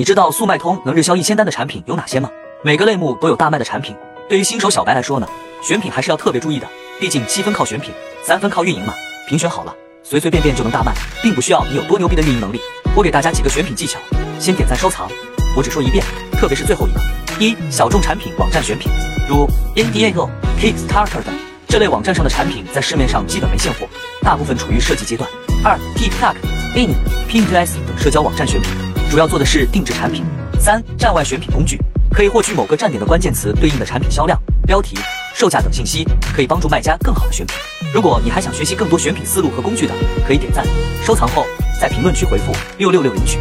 你知道速卖通能日销一千单的产品有哪些吗？每个类目都有大卖的产品。对于新手小白来说呢，选品还是要特别注意的。毕竟七分靠选品，三分靠运营嘛。评选好了，随随便便就能大卖，并不需要你有多牛逼的运营能力。我给大家几个选品技巧，先点赞收藏。我只说一遍，特别是最后一个。一、小众产品网站选品，如 indiego、Kickstarter 等这类网站上的产品，在市面上基本没现货，大部分处于设计阶段。二、TikTok、In、Pinterest 等社交网站选品。主要做的是定制产品。三、站外选品工具可以获取某个站点的关键词对应的产品销量、标题、售价等信息，可以帮助卖家更好的选品。如果你还想学习更多选品思路和工具的，可以点赞、收藏后在评论区回复六六六领取。